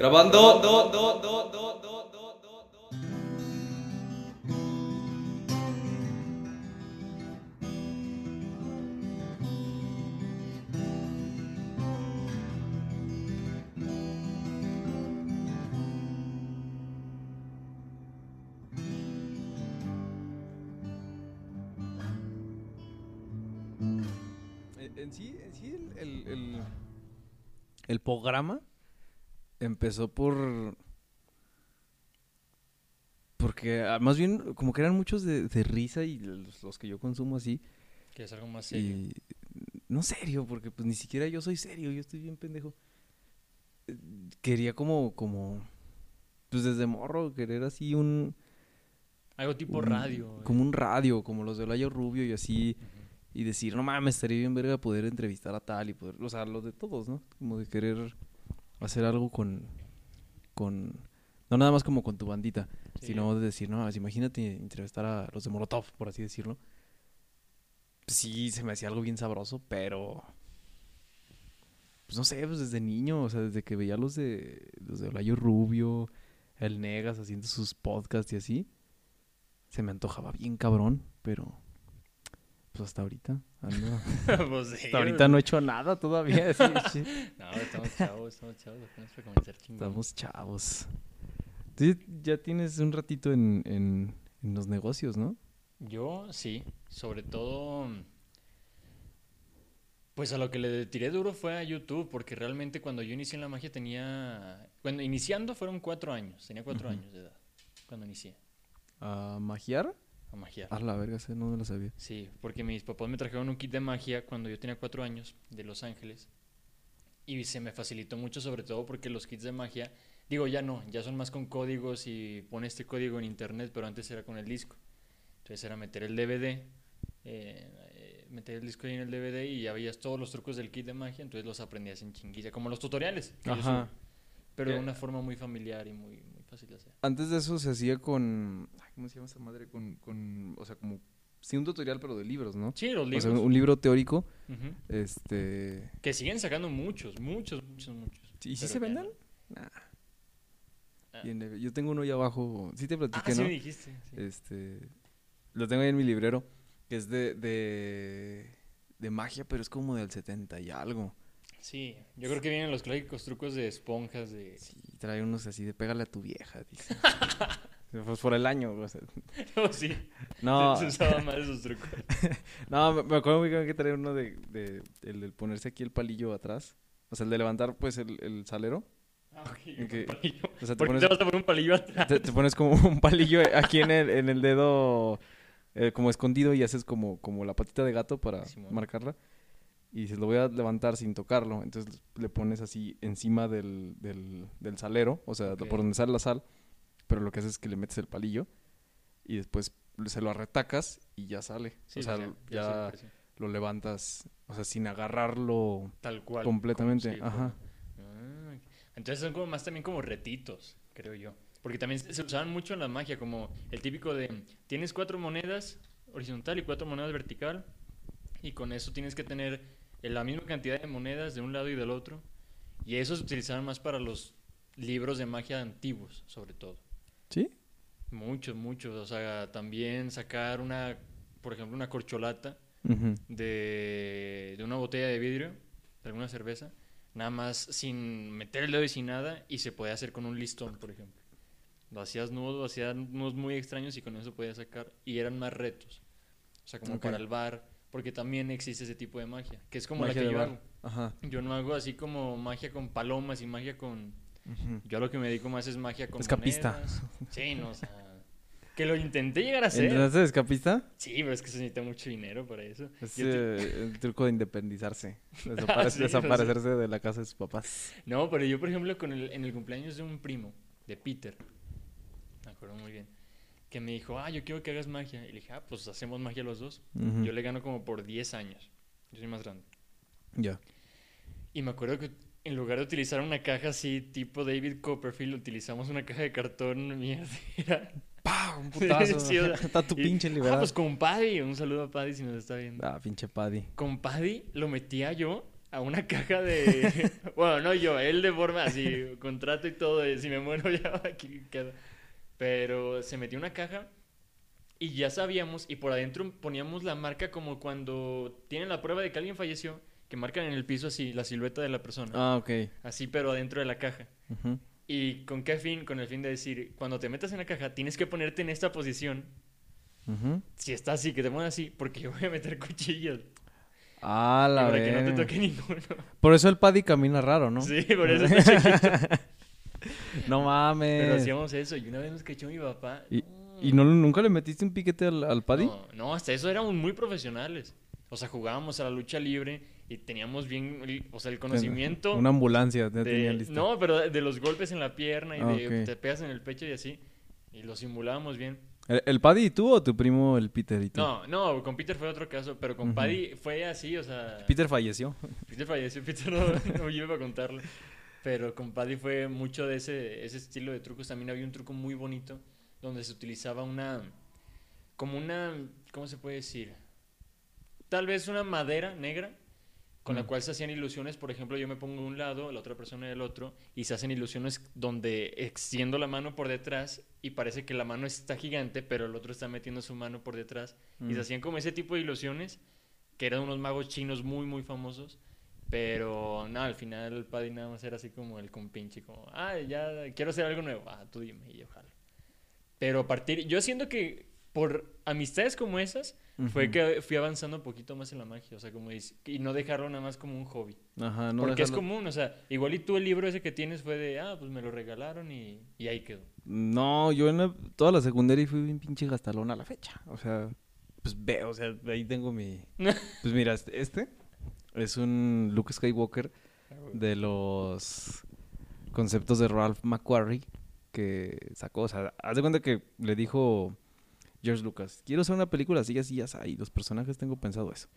Grabando. En sí, en sí el, el, el- el programa empezó por... Porque ah, más bien como que eran muchos de, de risa y los, los que yo consumo así. Que es algo más serio. Y no serio, porque pues ni siquiera yo soy serio, yo estoy bien pendejo. Eh, Quería como, como, pues desde morro, querer así un... Algo tipo un- radio. eh. Como un radio, como los de Olayo Rubio y así. Y decir, no mames, estaría bien verga poder entrevistar a tal y poder, o sea, lo de todos, ¿no? Como de querer hacer algo con, con, no nada más como con tu bandita, Sí. sino de decir, no, imagínate entrevistar a los de Molotov, por así decirlo. Pues sí, se me hacía algo bien sabroso, pero, pues no sé, pues desde niño, o sea, desde que veía los de, los de Olayo Rubio, el Negas haciendo sus podcasts y así, se me antojaba bien cabrón, pero... Pues hasta ahorita ando. Pues sí, Hasta ahorita no he hecho nada todavía. sí, sí. No, estamos chavos, estamos chavos. Comenzar. Estamos chavos. Tú ya tienes un ratito en, en, en los negocios, ¿no? Yo sí, sobre todo. Pues a lo que le tiré duro fue a YouTube, porque realmente cuando yo inicié en la magia tenía. Cuando iniciando fueron cuatro años, tenía cuatro años de edad. Cuando inicié ¿A magiar? A magiar. A la verga, ese no me lo sabía. Sí, porque mis papás me trajeron un kit de magia cuando yo tenía cuatro años de Los Ángeles. Y se me facilitó mucho, sobre todo porque los kits de magia, digo ya no, ya son más con códigos y pone este código en internet, pero antes era con el disco. Entonces era meter el DVD, eh, meter el disco ahí en el DVD y ya veías todos los trucos del kit de magia, entonces los aprendías en chinguilla, como los tutoriales. que yo Ajá. subo, pero de una forma muy familiar y muy fácil de hacer. Antes de eso se hacía con. ay, ¿Cómo se llama esa madre? Con, con. O sea, como. Sí, un tutorial, pero de libros, ¿no? Sí, los O libros. sea, un libro teórico. Este. Que siguen sacando muchos, muchos, muchos, muchos. ¿Y Pero se venden? no. Nah. Ah. Yo tengo uno ahí abajo. Sí te platiqué, Ah, sí ¿no? me dijiste. sí. Este. Lo tengo ahí en mi librero. Que es de. de. de magia, pero es como del 70 y algo. Sí, yo creo que vienen los clásicos trucos de esponjas de... Sí, trae unos así de pégale a tu vieja, dice. pues por el año, o sea. Oh, sí, No, se usaba más esos trucos. no, me- acuerdo muy bien que trae uno de, de el, del ponerse aquí el palillo atrás. O sea, el de levantar, pues, el, el salero. Ah, ok, ¿En qué? un palillo. O sea, te ¿Por qué pones, te vas a poner un palillo atrás? te, te pones como un palillo aquí en el, en el dedo, eh, como escondido, y haces como, como la patita de gato para Simón. marcarla. Y dices, lo voy a levantar sin tocarlo. Entonces le pones así encima del, del, del salero, o sea, por donde sale la sal. Pero lo que haces es que le metes el palillo y después se lo arretacas y ya sale. Sí, o sea, sí, ya, sí, lo levantas, o sea, sin agarrarlo Tal cual. completamente. Ajá. Ah, entonces son como más también como retitos, creo yo. Porque también se usaban mucho en la magia, como el típico de, tienes cuatro monedas horizontal y cuatro monedas vertical, y con eso tienes que tener la misma cantidad de monedas de un lado y del otro. Y eso se utilizaban más para los libros de magia antiguos, sobre todo. ¿Sí? Muchos, muchos. O sea, también sacar una, por ejemplo, una corcholata de, de una botella de vidrio, de alguna cerveza, nada más sin meter el dedo y sin nada, y se podía hacer con un listón, por ejemplo. Lo hacías nudo, hacías nudos muy extraños y con eso podías sacar, y eran más retos. O sea, como para el bar, porque también existe ese tipo de magia, que es como Magia la que yo hago. Ajá. Yo no hago así como magia con palomas y magia con... Yo a lo que me dedico más es magia con Escapista. monedas. Sí, no, o sea... Que lo intenté llegar a hacer. ¿Entraste de escapista? Sí, pero es que se necesita mucho dinero para eso. Es te- eh, el truco de independizarse. Desapare- Sí, no sé. desaparecerse de la casa de sus papás. No, pero yo, por ejemplo, con el, en el cumpleaños de un primo, de Peter, me acuerdo muy bien, que me dijo, ah, yo quiero que hagas magia. Y le dije, ah, pues hacemos magia los dos. Yo le gano como por 10 años. Yo soy más grande. Ya. Y me acuerdo que en lugar de utilizar una caja así, tipo David Copperfield, utilizamos una caja de cartón mierdera. ¡Pah! Un putazo. Sí, Está tu y- pinche Ah, libertad. pues con Paddy. Un saludo a Paddy si nos está viendo. Ah, pinche Paddy. Con Paddy lo metía yo a una caja de... bueno, no yo, él de forma así, contrato y todo, de si me muero ya aquí quedo. Pero se metió una caja y ya sabíamos, y por adentro poníamos la marca como cuando tienen la prueba de que alguien falleció, que marcan en el piso así la silueta de la persona. Ah, ok. Así, pero adentro de la caja. Ujú. ¿Y con qué fin? Con el fin de decir, cuando te metas en la caja, tienes que ponerte en esta posición. Ujú. Si está así, que te pongas así, porque yo voy a meter cuchillas. Ah, la para que no te toque ninguno. Por eso el Paddy camina raro, ¿no? Sí, por eso está chiquito. No mames. Pero hacíamos eso. Y una vez nos cachó mi papá. ¿Y, y no, nunca le metiste un piquete al, al Paddy? No, no, hasta eso éramos muy profesionales. O sea, jugábamos a la lucha libre y teníamos bien, o sea, el conocimiento. Una ambulancia de- tenía lista. no, pero de, de los golpes en la pierna y Ah, de te pegas en el pecho y así. Y lo simulábamos bien. ¿El, el Paddy y tú o tu primo el Peter y tú? No, no, con Peter fue otro caso, pero con Ujú. Paddy fue así, o sea. Peter falleció. Peter falleció, Peter no, no iba a contarlo. Pero con Paddy fue mucho de ese, ese estilo de trucos. También había un truco muy bonito donde se utilizaba una. como una. ¿Cómo se puede decir? Tal vez una madera negra con la Mm. cual se hacían ilusiones. Por ejemplo, yo me pongo de un lado, la otra persona del otro, y se hacen ilusiones donde extiendo la mano por detrás y parece que la mano está gigante, pero el otro está metiendo su mano por detrás. Y Mm. se hacían como ese tipo de ilusiones, que eran unos magos chinos muy, muy famosos. Pero no, al final el Paddy nada más era así como el compinche, como, ah, ya quiero hacer algo nuevo. Ah, tú dime, y ojalá. Pero a partir, yo siento que por amistades como esas, fue que fui avanzando un poquito más en la magia, o sea, como dice, y no dejarlo nada más como un hobby. Ajá, no Porque es común, o sea, igual y tú el libro ese que tienes fue de, ah, pues me lo regalaron y, y ahí quedó. No, yo en la- toda la secundaria fui bien pinche gastalón a la fecha. O sea, pues ve, o sea, ahí tengo mi... Pues mira, este- este es un Luke Skywalker de los conceptos de Ralph McQuarrie que sacó. O sea, haz de cuenta que le dijo George Lucas, quiero hacer una película así, así, así, y los personajes tengo pensado eso.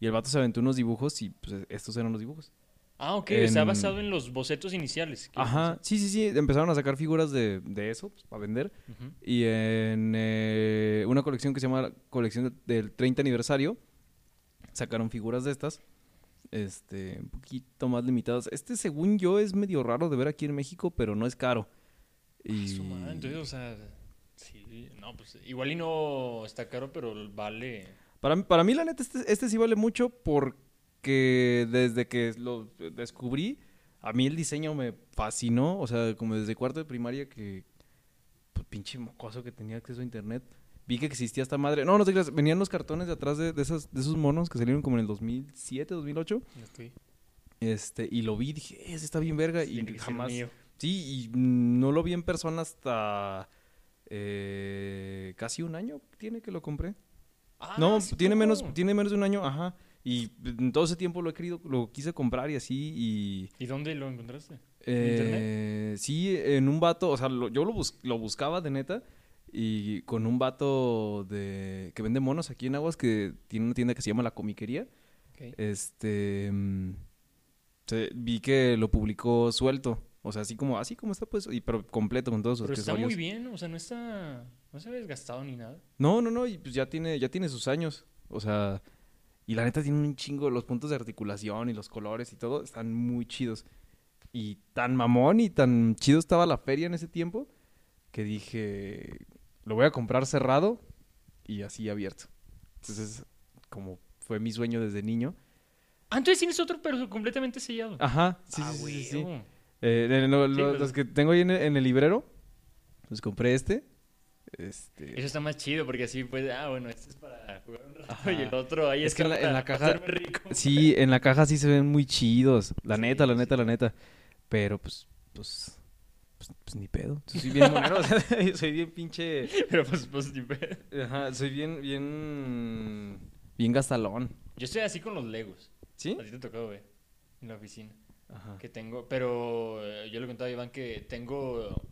Y el vato se aventó unos dibujos y pues estos eran los dibujos. Ah, ok, está basado en los bocetos iniciales. ¿quieres Ajá, sí, sí, sí, empezaron a sacar figuras de, de eso pues, para vender. Ujú. Y en eh, una colección que se llama la colección del 30 aniversario, sacaron figuras de estas, este, un poquito más limitadas. Este, según yo, es medio raro de ver aquí en México, pero no es caro. Y... Ah, su madre, entonces, o sea, sí, no, pues igual y no está caro, pero vale. Para, para mí, la neta, este, este sí vale mucho porque desde que lo descubrí, a mí el diseño me fascinó. O sea, como desde cuarto de primaria que, pues pinche mocoso que tenía acceso a internet. Vi que existía esta madre. No, no te creas, venían los cartones de atrás de, de, esas, de esos monos que salieron como en el 2007, 2008. Este, y lo vi dije, "Eh, ese está bien verga. y jamás. Sí, y no lo vi en persona hasta eh, casi un año tiene que lo compré. Ah, No, ¿hace tiene menos, tiene menos de un año, ajá. Y en todo ese tiempo lo he querido, lo quise comprar y así, y... ¿Y dónde lo encontraste? eh, sí, en un vato, o sea, lo- yo lo, bus- lo buscaba de neta, y con un vato de que vende monos aquí en Aguas, que tiene una tienda que se llama La Comiquería, Ok. este... mm, se- vi que lo publicó suelto, o sea, así como, así como está pues, y, pero completo con todos sus Pero está muy bien, o sea, no está. No se ve desgastado ni nada. No, no, no, y pues ya tiene, ya tiene sus años. O sea, y la neta tiene un chingo, los puntos de articulación y los colores y todo están muy chidos. Y tan mamón y tan chido estaba la feria en ese tiempo que dije, lo voy a comprar cerrado y así abierto. Entonces, como fue mi sueño desde niño. Ah, entonces tienes otro, pero completamente sellado. Ajá, sí, Ah, sí. Eh, lo- Sí, los que tengo ahí en el, en el librero, pues compré este. Este... Eso está más chido porque así, pues, ah, bueno, este es para jugar un rato Ajá. y el otro ahí Es que en la- en la caja- rico. Sí, en la caja sí se ven muy chidos. La Sí, neta, la sí. neta, la neta. Pero pues, pues, pues, pues ni pedo. Soy bien monero, o sea, soy bien pinche. Pero pues, pues, ni pedo. Ajá, soy bien, bien. Bien gastalón. Yo estoy así con los Legos. ¿Sí? A ti te ha tocado ver en la oficina. Ajá. Que tengo, pero eh, yo le contaba a Iván que tengo.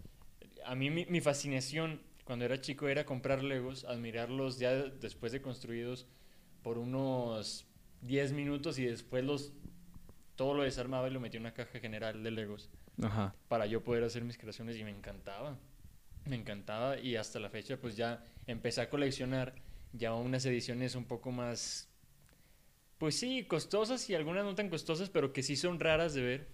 A mí mi, mi fascinación cuando era chico era comprar Legos, admirarlos ya después de construidos por unos 10 minutos y después los. Todo lo desarmaba y lo metía en una caja general de Legos Ajá. para yo poder hacer mis creaciones y me encantaba. Me encantaba y hasta la fecha pues ya empecé a coleccionar ya unas ediciones un poco más Pues sí, costosas y algunas no tan costosas, pero que sí son raras de ver.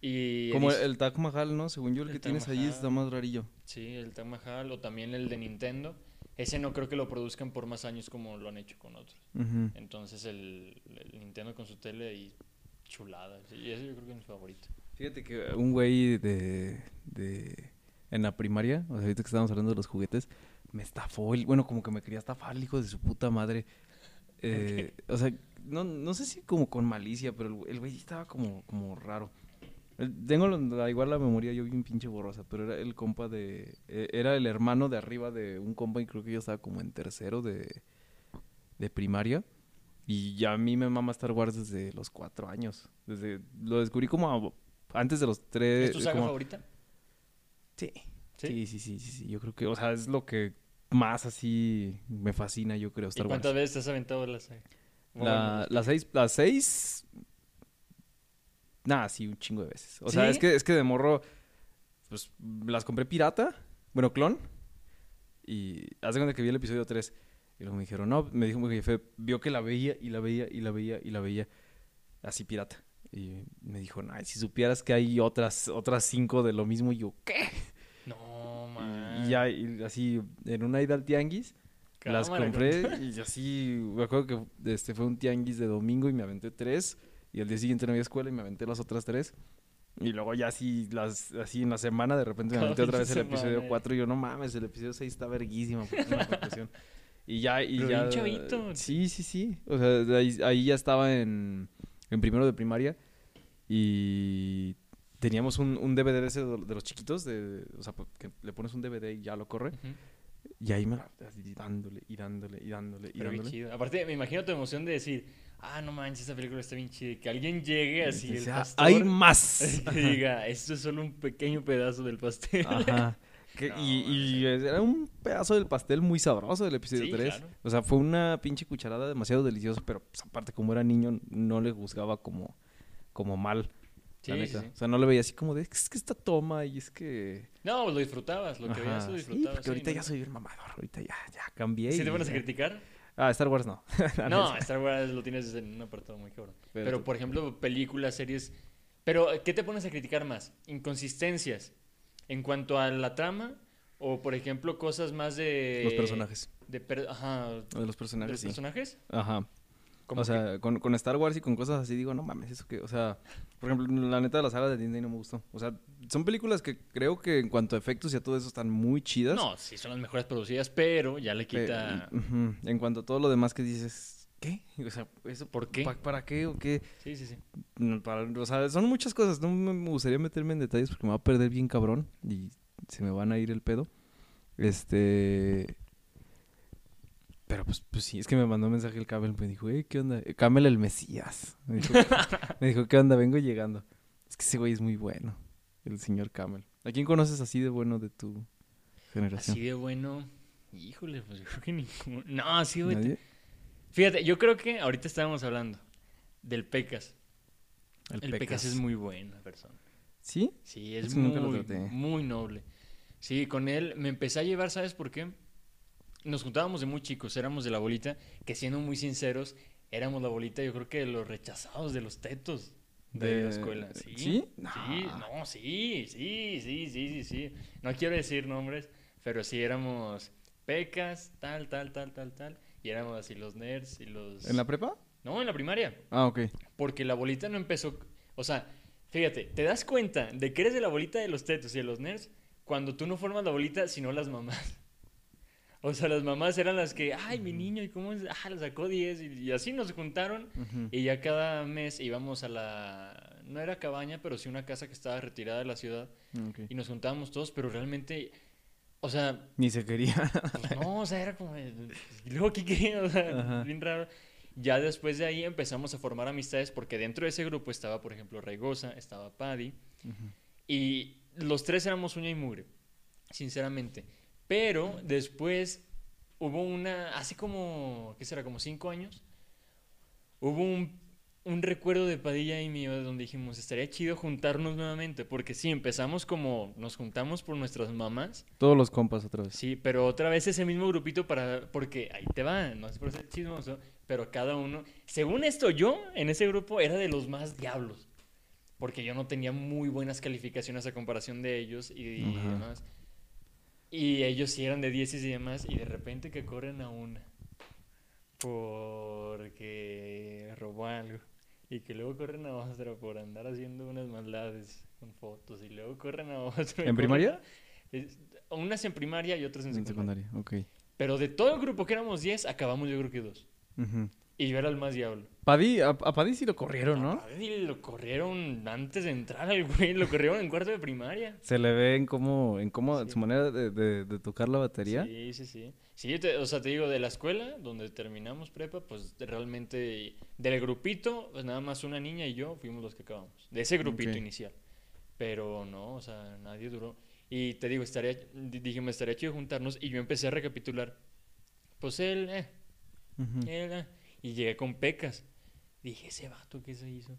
Y Como el Taj Mahal, ¿no? Según yo, el, El que Taj tienes ahí Mahal. está más rarillo. Sí, el Taj Mahal o también el de Nintendo. Ese no creo que lo produzcan por más años como lo han hecho con otros. Entonces el, el Nintendo con su tele y chulada. Y ese yo creo que es mi favorito. Fíjate que un güey de, de... En la primaria, o sea, ahorita que estábamos hablando de los juguetes, me estafó. El, bueno, como que me quería estafar el hijo de su puta madre. Eh, O sea, no, no sé si como con malicia, pero el, el güey estaba como, como raro. El- Tengo la- igual la memoria yo bien pinche borrosa, pero era el compa de... eh, era el hermano de arriba de un compa y creo que yo estaba como en tercero de, de primaria. Y ya a mí me mama Star Wars desde los cuatro años. Desde, lo descubrí como a- antes de los tres... ¿Es tu saga como- favorita? Sí. ¿Sí? Sí, sí, sí, sí. Yo creo que, o sea, es lo que más así me fascina, yo creo, ¿Y Star Wars. cuántas veces te has aventado la saga? La, las seis, las seis. Nada, sí, un chingo de veces. O sea, es que, es que de morro, pues las compré pirata, bueno, clon. Y hace cuenta que vi el episodio 3. Y luego me dijeron, no, me dijo mi jefe, vio que la veía y la veía y la veía y la veía así pirata. Y me dijo, ay, si supieras que hay otras, otras cinco de lo mismo, y yo, ¿qué? No, man. Y ya, y así, en una ida al tianguis, las Cámara, compré y así, me acuerdo que este fue un tianguis de domingo y me aventé tres. Y el día siguiente no había escuela y me aventé las otras tres. Y luego ya así, las, así en la semana de repente me aventé otra vez el episodio eh. 4 y yo, no mames, el episodio 6 está confusión". y ya, y Pero ya... bien chavito. Sí, sí, sí. O sea, ahí, ahí ya estaba en, en primero de primaria y teníamos un, un DVD de ese de los chiquitos, de, o sea, que le pones un DVD y ya lo corre. Ujú. Y ahí me así dándole y dándole y dándole y Pero dándole. chido. Aparte, me imagino tu emoción de decir, ah, no manches, esta película está bien chida. y Que alguien llegue así, el Dice, "Ah, pastor, hay más. que diga, esto es solo un pequeño pedazo del pastel. Ajá. Que- No, y, y era un pedazo del pastel muy sabroso del episodio Sí, 3. claro. O sea, fue una pinche cucharada demasiado deliciosa, pero pues, aparte como era niño no le juzgaba como, como mal. Sí, la sí, neta. sí. O sea, no le veía así como de, es que esta toma y es que... No, pues lo disfrutabas, lo que veías lo disfrutabas. porque sí, ahorita ¿no? ya soy bien mamador. Ahorita ya, ya cambié. ¿Sí y te pones a criticar? Ah, Star Wars no. No, Star Wars lo tienes en un apartado muy cabrón. Pero Pero, tú- por ejemplo, películas, series. Pero, ¿qué te pones a criticar más? ¿Inconsistencias en cuanto a la trama? O, por ejemplo, cosas más de. Los personajes. De per- Ajá. De los ¿De los personajes, sí. personajes? Ajá. O sea, con, con Star Wars y con cosas así digo, no mames, eso que, o sea, por ejemplo, la neta de la saga de Disney no me gustó. O sea, son películas que creo que en cuanto a efectos y a todo eso están muy chidas. No, sí, son las mejores producidas, pero ya le quita. En cuanto a todo lo demás que dices, ¿qué? O sea, eso, ¿Por qué? pa- ¿Para qué o qué? Sí, sí, sí. Para- o sea, son muchas cosas. No me gustaría meterme en detalles porque me va a perder bien cabrón y se me van a ir el pedo. Este. Pero pues, pues sí, es que me mandó un mensaje el Camel. Me dijo, hey, ¿qué onda? Eh, Camel el Mesías. Me dijo, me dijo, ¿qué onda? Vengo llegando. Es que ese güey es muy bueno, el señor Camel. ¿A quién conoces así de bueno de tu generación? Así de bueno. Híjole, pues yo creo que ninguno. No, sí, güey. Fíjate, yo creo que ahorita estábamos hablando del Pecas. El, El Pecas, es muy buena persona. ¿Sí? Sí, es muy, noble. Sí, con él me empecé a llevar, ¿sabes por qué? Nos juntábamos de muy chicos, éramos de la bolita, que siendo muy sinceros, éramos la bolita, yo creo que de los rechazados de los tetos de, De- la escuela. ¿Sí? ¿Sí? Sí, No. no, sí, sí, sí, sí, sí, sí. No quiero decir nombres, pero sí éramos pecas, tal, tal, tal, tal, tal. Y éramos así los nerds y los... ¿En la prepa? No, en la primaria. Ah, ok. Porque la bolita no empezó. O sea, fíjate, te das cuenta de que eres de la bolita de los tetos y de los nerds cuando tú no formas la bolita, sino las mamás. O sea, las mamás eran las que, ay, mi niño, ¿y cómo es? Ah, le sacó 10. Y, y así nos juntaron. Y ya cada mes íbamos a la. No era cabaña, pero sí una casa que estaba retirada de la ciudad. Y nos juntábamos todos, pero realmente. O sea, Ni se quería. pues no, o sea, era como. de, ¿Y luego qué qué? O sea, Ajá. bien raro. Ya después de ahí empezamos a formar amistades porque dentro de ese grupo estaba, por ejemplo, Raigosa, estaba Paddy. Y los tres éramos uña y mugre, sinceramente. Pero después hubo una, hace como, ¿qué será? Como cinco años, hubo un, un recuerdo de Padilla y mío donde dijimos, estaría chido juntarnos nuevamente, porque sí, empezamos como, nos juntamos por nuestras mamás, Todos los compas otra vez. sí, pero otra vez ese mismo grupito para, porque ahí te va, no es por ser chismoso, pero cada uno, según esto, yo en ese grupo era de los más diablos, porque yo no tenía muy buenas calificaciones a comparación de ellos y, demás. Y ellos sí eran de 10 y demás, y de repente que corren a una porque robó algo. Y que luego corren a otra por andar haciendo unas maldades con fotos. Y luego corren a otra. ¿En primaria? Es- Unas en primaria y otras en En secundaria. secundaria, ok. Pero de todo el grupo que éramos 10, acabamos yo creo que dos. Y yo era el más diablo. Paddy, a, a Paddy sí lo corrieron, ¿no? A Paddy lo corrieron antes de entrar al güey. Lo corrieron en cuarto de primaria. Se le ve en cómo, en cómo Sí. su manera de, de- de tocar la batería. Sí, sí, sí. Sí, te- o sea, te digo, de la escuela, donde terminamos prepa, pues realmente del grupito, pues nada más una niña y yo fuimos los que acabamos. De ese grupito Ok. inicial. Pero no, o sea, nadie duró. Y te digo, estaría, di- dije, me estaría chido juntarnos y yo empecé a recapitular. Pues él, eh, Ujú. él, eh, y llegué con pecas. Dije, ese vato, ¿qué se hizo?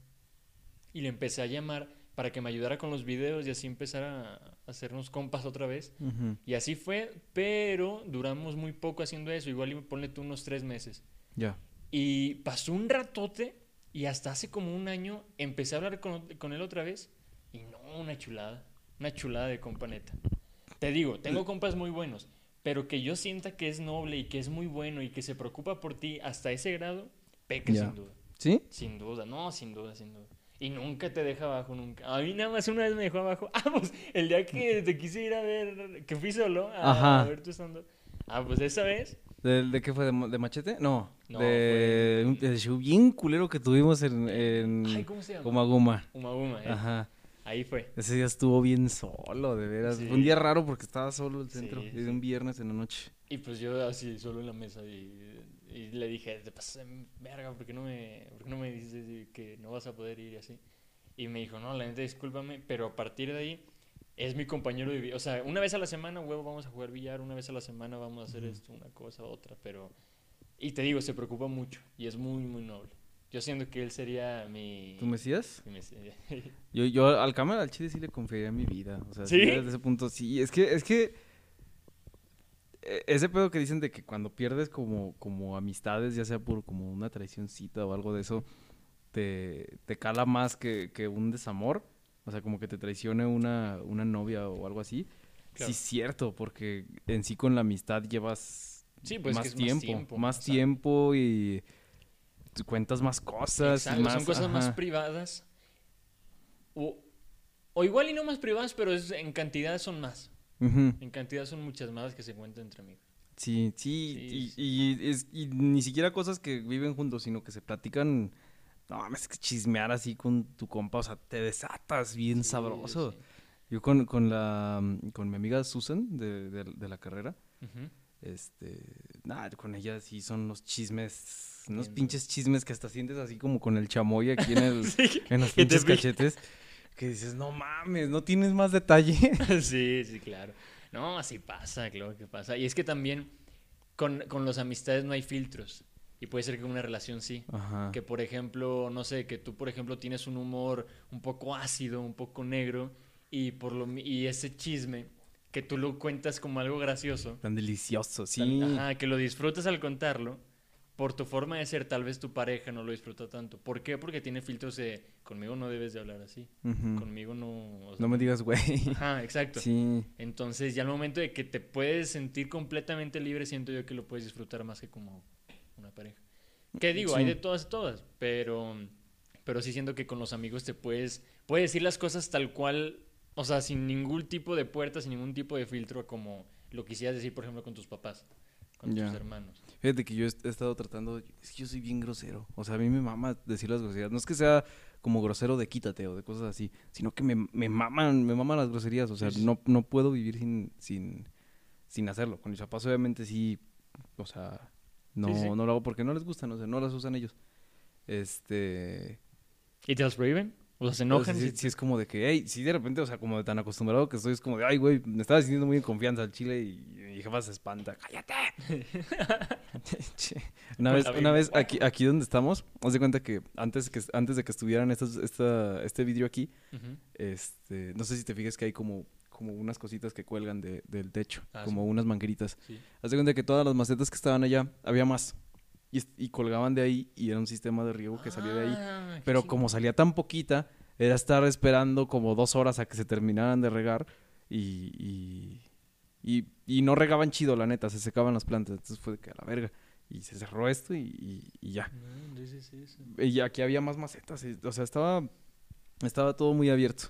Y le empecé a llamar para que me ayudara con los videos y así empezar a hacernos compas otra vez. Ujú. Y así fue, pero duramos muy poco haciendo eso, igual y ponle tú unos tres meses. Ya. Y pasó un ratote y hasta hace como un año empecé a hablar con, con él otra vez y no, una chulada, una chulada de compa neta. Te digo, tengo compas muy buenos, pero que yo sienta que es noble y que es muy bueno y que se preocupa por ti hasta ese grado, peca Ya. sin duda. ¿Sí? Sin duda, no, sin duda, sin duda. Y nunca te deja abajo, nunca. A mí nada más una vez me dejó abajo. Ah, pues el día que te quise ir a ver, que fui solo a, ver tu stand Ah, pues esa vez. ¿De, de qué fue? ¿De, de machete? No. No, de fue- un del show bien culero que tuvimos en, en Ay, ¿cómo se llama? Goma Goma. Uma Uma, eh. Ajá. Ahí fue. Ese día estuvo bien solo, de veras. Fue un día raro porque estaba solo el centro. sí, y de sí. un viernes en la noche. Y pues yo así, solo en la mesa, y, y le dije, te pasas verga, ¿por qué, no me, ¿por qué no me dices que no vas a poder ir y así? Y me dijo, no, la neta, discúlpame, pero a partir de ahí es mi compañero de vida. O sea, una vez a la semana, huevo, vamos a jugar billar, una vez a la semana vamos a hacer esto, una cosa, otra, pero... Y te digo, se preocupa mucho y es muy, muy noble. Yo siento que él sería mi... ¿Tú Mesías? mi mes- Yo, yo al cámara al chile sí le confiaría mi vida. O sea, ¿Sí? desde ese punto sí. Es que, es que ese pedo que dicen de que cuando pierdes como, como amistades, ya sea por como una traicioncita o algo de eso, te, te cala más que, que un desamor. O sea, como que te traicione una, una novia o algo así. Claro. Sí, es cierto, porque en sí con la amistad llevas Sí, pues más, es tiempo, más tiempo. más o sea, tiempo y cuentas más cosas. y Exacto, más, son cosas más privadas. O, o igual y no más privadas, pero es- en cantidad son más. En cantidad son muchas más que se cuentan entre amigos. Sí, sí, Sí, y, sí. y es, y ni siquiera cosas que viven juntos, sino que se platican. No mames, que chismear así con tu compa, o sea, te desatas bien Sí, sabroso. Yo con, con la con mi amiga Susan de, de- de la carrera, este, nada, con ella sí son unos chismes, unos pinches chismes que hasta sientes así como con el chamoy aquí en el, en los pinches cachetes, que dices, no mames, no tienes más detalle. sí, sí, claro. No, así pasa, claro que pasa. Y es que también con, con las amistades no hay filtros. Y puede ser que una relación sí. Ajá. Que por ejemplo, no sé, que tú por ejemplo tienes un humor un poco ácido, un poco negro, y por lo y ese chisme que tú lo cuentas como algo gracioso. Tan delicioso, sí. Tan- Ajá, que lo disfrutas al contarlo. Por tu forma de ser, tal vez tu pareja no lo disfruta tanto. ¿Por qué? Porque tiene filtros de conmigo no debes de hablar así. Conmigo no. o sea, No me digas, güey. Ajá, exacto. Sí. Entonces, ya al momento de que te puedes sentir completamente libre, siento yo que lo puedes disfrutar más que como una pareja. Que digo, hay de todas, todas, pero, pero sí siento que con los amigos te puedes, puedes decir las cosas tal cual, o sea, sin ningún tipo de puerta, sin ningún tipo de filtro, como lo quisieras decir, por ejemplo, con tus papás, con tus hermanos. Fíjate que yo he estado tratando, es que yo soy bien grosero. O sea, a mí me mama decir las groserías. No es que sea como grosero de quítate o de cosas así, sino que me, me maman, me maman las groserías. O sea, sí. no, no puedo vivir sin, sin, sin hacerlo. Con mis papás obviamente sí, o sea, no, Sí, sí. no lo hago porque no les gustan, o sea, no las usan ellos. Este... ¿Y te las prohíben? O sea, se enojan. sí, es como de que, hey, sí de repente, o sea, como de tan acostumbrado que estoy, es como de, ay, güey, me estaba sintiendo muy en confianza al chile y mi jefa se espanta. ¡Cállate! una vez, una vez aquí, aquí donde estamos, haz de cuenta que antes, que antes de que estuvieran estos, esta, este vidrio aquí, este, no sé si te fijas que hay como, como unas cositas que cuelgan de- del techo, Ah, como sí. unas mangueritas. Haz de cuenta que todas las macetas que estaban allá, había más. Y, colgaban de ahí y era un sistema de riego que salía de ahí. Ah, Pero como salía tan poquita, era estar esperando como dos horas a que se terminaran de regar y, y, y- y no regaban chido, la neta, se secaban las plantas. Entonces fue de que a la verga. Y se cerró esto y, ya. No, sí, sí, sí. Y aquí había más macetas. o sea, estaba, estaba todo muy abierto.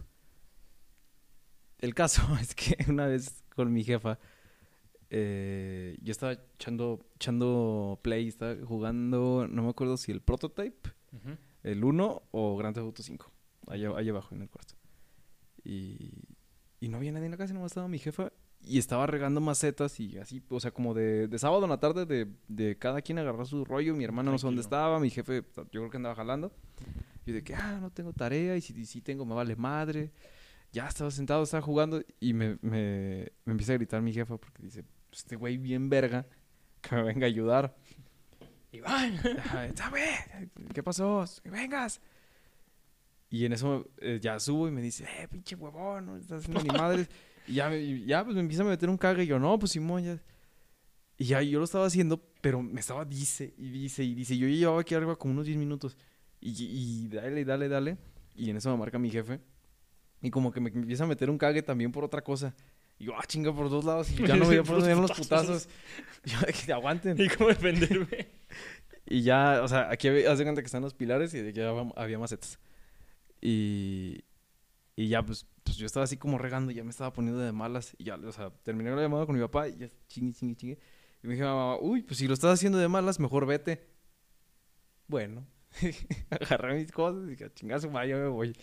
El caso es que una vez con mi jefa, eh, yo estaba echando, echando play, estaba jugando, no me acuerdo si el prototype el 1 o Grand Theft Auto 5. Allá, allá abajo en el cuarto. Y, y no había nadie en la casa, nomás estaba mi jefa. Y estaba regando macetas y así, o sea, como de, de sábado en la tarde, de, de cada quien agarrar su rollo. Mi hermano no sé dónde estaba, mi jefe, yo creo que andaba jalando. Y de que, ah, no tengo tarea, y si si tengo, me vale madre. Ya estaba sentado, estaba jugando, y me, me, me empieza a gritar mi jefa porque dice, este güey bien verga, que me venga a ayudar. Iván. "Sabe, ¿Qué pasó? Que vengas. Y en eso eh, ya subo y me dice, eh, pinche huevón, no estás haciendo ni madres. Y ya, ya, pues me empieza a meter un cague y yo, no, pues Simón, ya. Y ya yo lo estaba haciendo, pero me estaba dice y dice y dice. Yo llevaba aquí arriba como unos 10 minutos. Y, y dale, dale, dale. Y en eso me marca mi jefe. Y como que me empieza a meter un cague también por otra cosa. Y yo, ah, chinga, por dos lados. Y ya no veía por dónde eran los putazos. Y yo, que te aguanten. ¿Y cómo defenderme? Y ya, o sea, aquí haz de cuenta que están los pilares y de aquí había, había macetas. Y, y ya, pues, pues yo estaba así como regando, ya me estaba poniendo de malas. Y ya, o sea, terminé la llamada con mi papá y ya chingue, chingue, chingue. Y me dijo, mamá, uy, pues si lo estás haciendo de malas, mejor vete. Bueno, agarré mis cosas y dije, chingazo, ya me voy.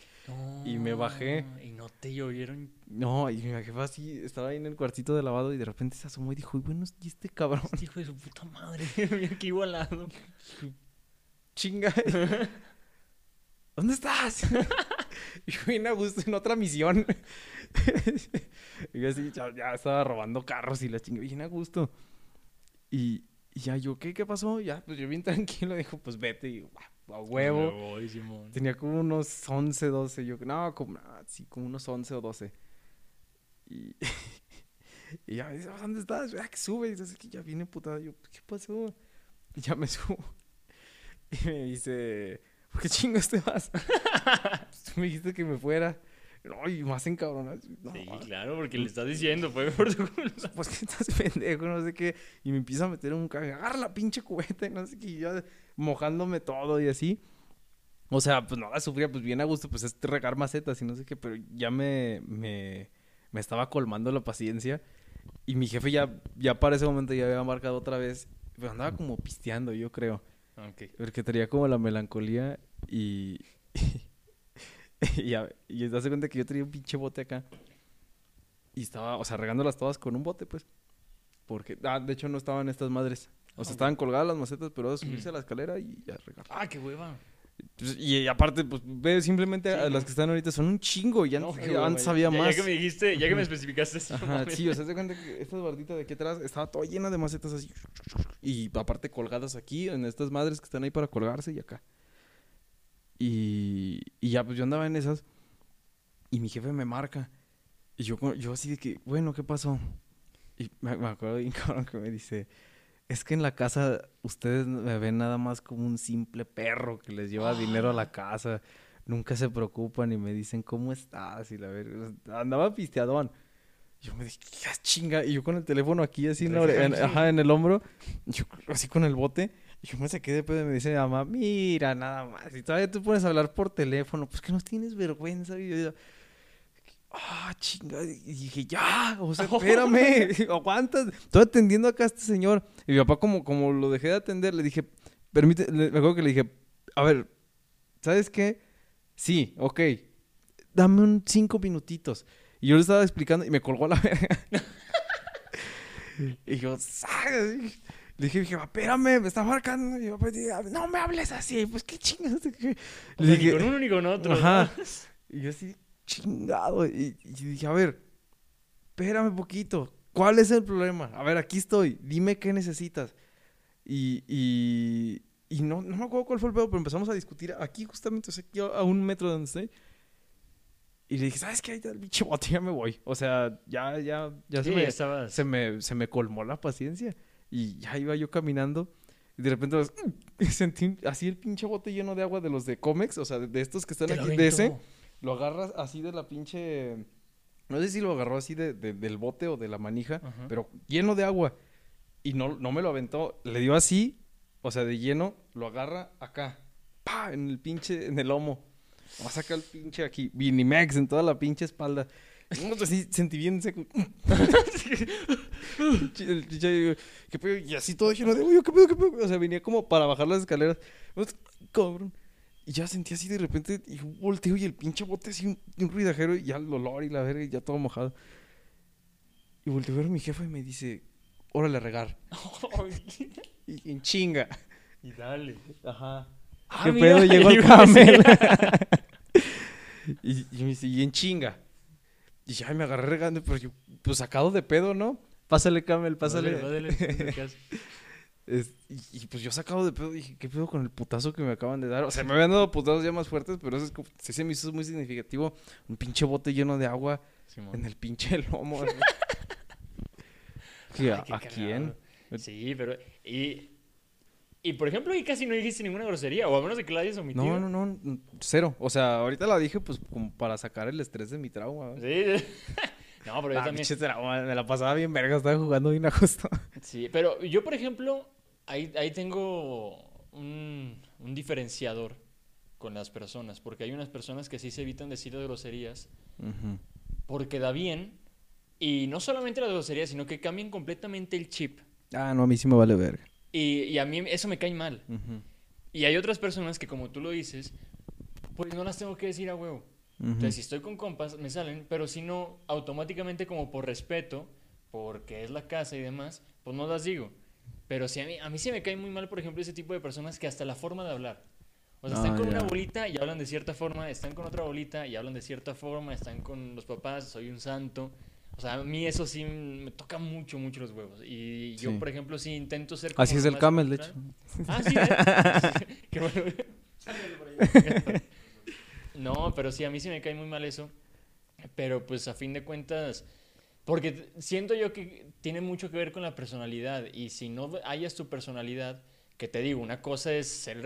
Y me bajé. Y no te llovieron. No, y mi jefa así, estaba ahí en el cuartito de lavado y de repente se asomó y dijo, "Uy, bueno, ¿y este cabrón? Este hijo de su puta madre. Mira aquí igualado. chinga. ¿Dónde estás? y yo vine a gusto en otra misión. y yo así, ya, ya estaba robando carros y la chinga, bien a gusto. Y, y ya yo, ¿qué? ¿Qué pasó? Ya, pues yo bien tranquilo, dijo, pues vete. Y yo, "Ah, a huevo. Voy. Tenía como unos 11, 12. Yo, no, como, ah, sí, como unos 11 o 12. Y, y ya me dice, ¿dónde estás? Ya que sube. Y dice, que ya viene putada. Yo, ¿qué pasó? Y ya me subo. Y me dice, ¿por qué chingos te vas? Pues Tú me dijiste que me fuera. No, y más encabronado. No, Sí, claro, porque le estás diciendo, fue por tu culpa. pues que estás pendejo, no sé qué. Y me empieza a meter un agarra la pinche cubeta y no sé qué. Y yo mojándome todo y así. O sea, pues no la sufría, pues bien a gusto, pues es regar macetas y no sé qué. Pero ya me, me, me estaba colmando la paciencia. Y mi jefe ya, ya para ese momento ya había marcado otra vez. Pero andaba como pisteando, yo creo. Ok. Porque tenía como la melancolía y. y ya. Y te das cuenta que yo tenía un pinche bote acá. Y estaba, o sea, regándolas todas con un bote, pues. Porque. Ah, de hecho no estaban estas madres. O sea, Ah, estaban colgadas las macetas, pero era subirse a la escalera y ya regar. Ah, qué hueva. Pues, y aparte, pues ve simplemente a Sí, las no. que están ahorita son un chingo. Y No, hueva, ya- había ya, más. Ya que me dijiste, ya que me especificaste así. Ajá, sí, o sea, te cuenta que esta bardita de aquí atrás estaba toda llena de macetas así. Y aparte colgadas aquí, en estas madres que están ahí para colgarse y acá. Y, y ya, pues yo andaba en esas. Y mi jefe me marca. Y yo, yo así de que, bueno, ¿qué pasó? Y me, me acuerdo bien cabrón que me dice, es que en la casa ustedes me ven nada más como un simple perro que les lleva dinero a la casa. Nunca se preocupan y me dicen, ¿cómo estás? Y la verga, andaba pisteadón. Yo me dije, ¿qué chinga? Y yo con el teléfono aquí así en, en- ajá, en el hombro, yo así con el bote. Y yo me saqué de pedo y me dice mi mamá, mira, nada más. Y todavía tú pones a hablar por teléfono, pues que no tienes vergüenza. Y yo, yo, ah, chinga. Y dije, ya, o sea, espérame, aguantas. Estoy atendiendo acá a este señor. Y mi papá, como, como lo dejé de atender, le dije, permite, le- me acuerdo que le dije, a ver, ¿sabes qué? Sí, ok. Dame un cinco minutitos. Y yo le estaba explicando y me colgó la verga. y yo, "Saga", Le dije, dije, espérame, me está marcando. Y papá dice, no me hables así, pues qué Le ni dije, con uno ni con otro. Ajá. ¿no? y yo así, chingado. Y, y dije, a ver, espérame poquito. ¿Cuál es el problema? A ver, aquí estoy. Dime qué necesitas. Y, y, y no, no me acuerdo cuál fue el pedo, pero empezamos a discutir aquí justamente, o sea, aquí a un metro de donde estoy. Y le dije, ¿sabes qué? El bicho bote, ya me voy. O sea, ya, ya, ya Sí, se, me, estabas- se, me, se me colmó la paciencia. Y ya iba yo caminando. Y de repente pues, sentí así el pinche bote lleno de agua de los de Comex, o sea, de, de estos que están Te aquí, de ese. Lo agarras así de la pinche... No sé si lo agarró así de, de- del bote o de la manija, Ajá. pero lleno de agua. Y no, no me lo aventó. Le dio así, o sea, de lleno, lo agarra acá. ¡Pa! En el pinche, en el lomo. Va a sacar el pinche aquí. Vinimex en toda la pinche espalda. Y no, así sentí bien seco. El pinche, ¿qué pedo? Y así todo lleno de yo, ¿Qué pedo, qué pedo? O sea, venía como para bajar las escaleras. Cabrón. Y ya sentí así de repente, y un volteo y el pinche bote así, un, un ruidajero, y ya el olor y la verga, y ya todo mojado. Y volteo a ver a mi jefa y me dice, órale a regar. Y, en chinga. y dale. Ajá. Ah, ¿Qué mira, pedo? Llegó el camel. y, y me dice, y en chinga. Y ya me agarré regando, pero yo, pues sacado de pedo, ¿no? Pásale, camel, pásale. Y, y, pues yo sacado de pedo dije, ¿qué pedo con el putazo que me acaban de dar? O sea, me habían dado putazos ya más fuertes, pero eso es como, sí se me hizo muy significativo. Un pinche bote lleno de agua Simón. en el pinche lomo. así. ¿Qué, Ay, ¿A, quién? Sí, pero. Y, y por ejemplo, ahí casi no dijiste ninguna grosería, o a menos de que la hayas omitido. No, no, no, cero. O sea, ahorita la dije pues como para sacar el estrés de mi trauma. Sí. no, pero yo Ah, también. trauma, me la pasaba bien verga, estaba jugando bien a gusto. Sí, pero yo, por ejemplo, ahí, ahí tengo un, un diferenciador con las personas, porque hay unas personas que sí se evitan decir las groserías porque da bien, y no solamente las groserías, sino que cambian completamente el chip. Ah, no, a mí sí me vale verga. Y, y a mí eso me cae mal. Y hay otras personas que, como tú lo dices, pues no las tengo que decir a huevo. Entonces, si estoy con compas, me salen, pero si no, automáticamente como por respeto, porque es la casa y demás, pues no las digo. Pero si a mí, a mí sí me cae muy mal, por ejemplo, ese tipo de personas que hasta la forma de hablar. O sea, están Ah, con una bolita y hablan de cierta forma, están con otra bolita y hablan de cierta forma, están con los papás, soy un santo. O sea, a mí eso sí me toca mucho, mucho los huevos. Y yo, Sí. por ejemplo, sí intento ser como Así es el camel, de hecho. Ah, sí, ¿eh? Qué bueno. No, pero sí, a mí sí me cae muy mal eso. Pero pues a fin de cuentas, porque siento yo que tiene mucho que ver con la personalidad. Y si no hayas tu personalidad, que te digo, una cosa es ser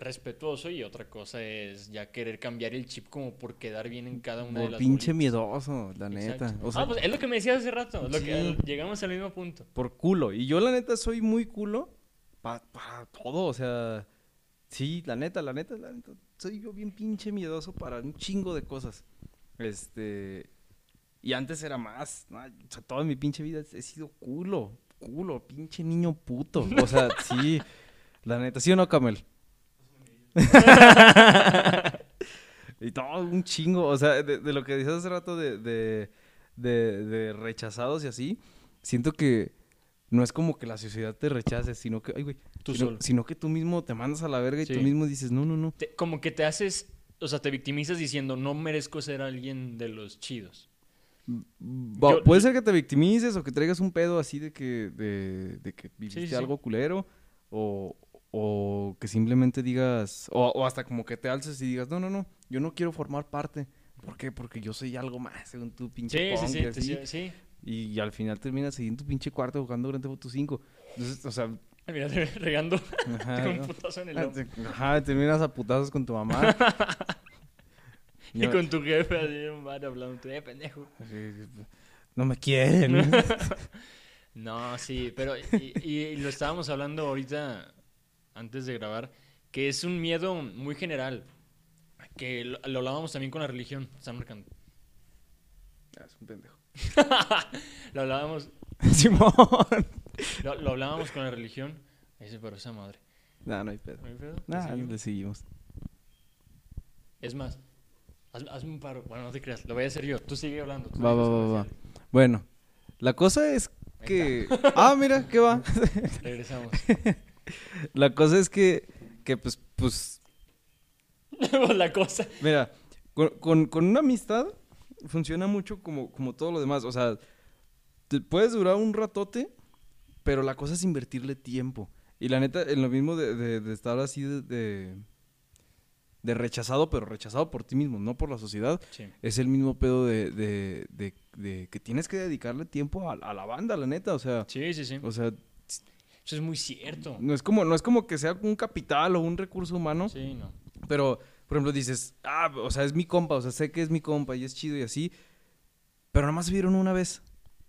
respetuoso y otra cosa es ya querer cambiar el chip como por quedar bien en cada una de las pinche bolitas. miedoso, la neta. O sea, ah, pues es lo que me decías hace rato. Lo que, llegamos al mismo punto. por culo. Y yo, la neta, soy muy culo pa- para todo. O sea, sí, la neta, la neta, la neta. Soy yo bien pinche miedoso para un chingo de cosas. Este. Y antes era más. ¿no? O sea, toda mi pinche vida he sido culo. Culo, pinche niño puto. O sea, sí. La neta, ¿sí o no, Camel? Y todo un chingo. O sea, de, de lo que dices hace rato de, de, de, rechazados y así. Siento que no es como que la sociedad te rechace, sino que, ay, güey, Tú sino, solo. sino que tú mismo te mandas a la verga y Sí. tú mismo dices, no, no, no. Te- como que te haces, o sea, te victimizas diciendo, no merezco ser alguien de los chidos. Yo- puede ser que te victimices o que traigas un pedo así de que, de, de que viviste sí, sí. algo culero o, o que simplemente digas, o, o hasta como que te alces y digas, no, no, no, yo no quiero formar parte. ¿Por qué? Porque yo soy algo más, según tu pinche Sí, sí, punk sí, y así. sí, sí. Y al final terminas ahí en tu pinche cuarto jugando Grand Theft Auto 5. Entonces, o sea, regando ajá, con un ¿no? putazo en el Ah, lomo. Ajá, terminas a putazos con tu mamá. Y Yo- con tu jefe así en un bar hablando, eh, pendejo. No me quieren. No, sí, pero y, y lo estábamos hablando ahorita antes de grabar, que es un miedo muy general, que lo, lo hablábamos también con la religión, están marcando. Ah, es un pendejo. Lo hablábamos, Simón. lo, lo hablábamos con la religión, ahí se paró esa madre. No, no hay pedo. ¿No hay pedo? ¿Te Nah, seguimos? le seguimos. Es más, haz- hazme un paro. Bueno, no te creas, lo voy a hacer yo. Tú sigue hablando. tú Va, va, va, va. Bueno, la cosa es que... Ah, mira, ¿qué va? Regresamos. La cosa es que, que pues, pues, la cosa. mira, con, con, con una amistad funciona mucho como, como todo lo demás. O sea, te puedes durar un ratote, pero la cosa es invertirle tiempo. Y la neta, en lo mismo de, de- de estar así de, de, de rechazado, pero rechazado por ti mismo, no por la sociedad, Sí. es el mismo pedo de, de, de- de que tienes que dedicarle tiempo a, a la banda, la neta. O sea, Sí, sí, sí. o sea, Eso es muy cierto. no es como, no es como que sea un capital o un recurso humano, Sí, no. pero, por ejemplo, dices, ah, o sea, es mi compa, o sea, sé que es mi compa y es chido y así, pero nada más se vieron una vez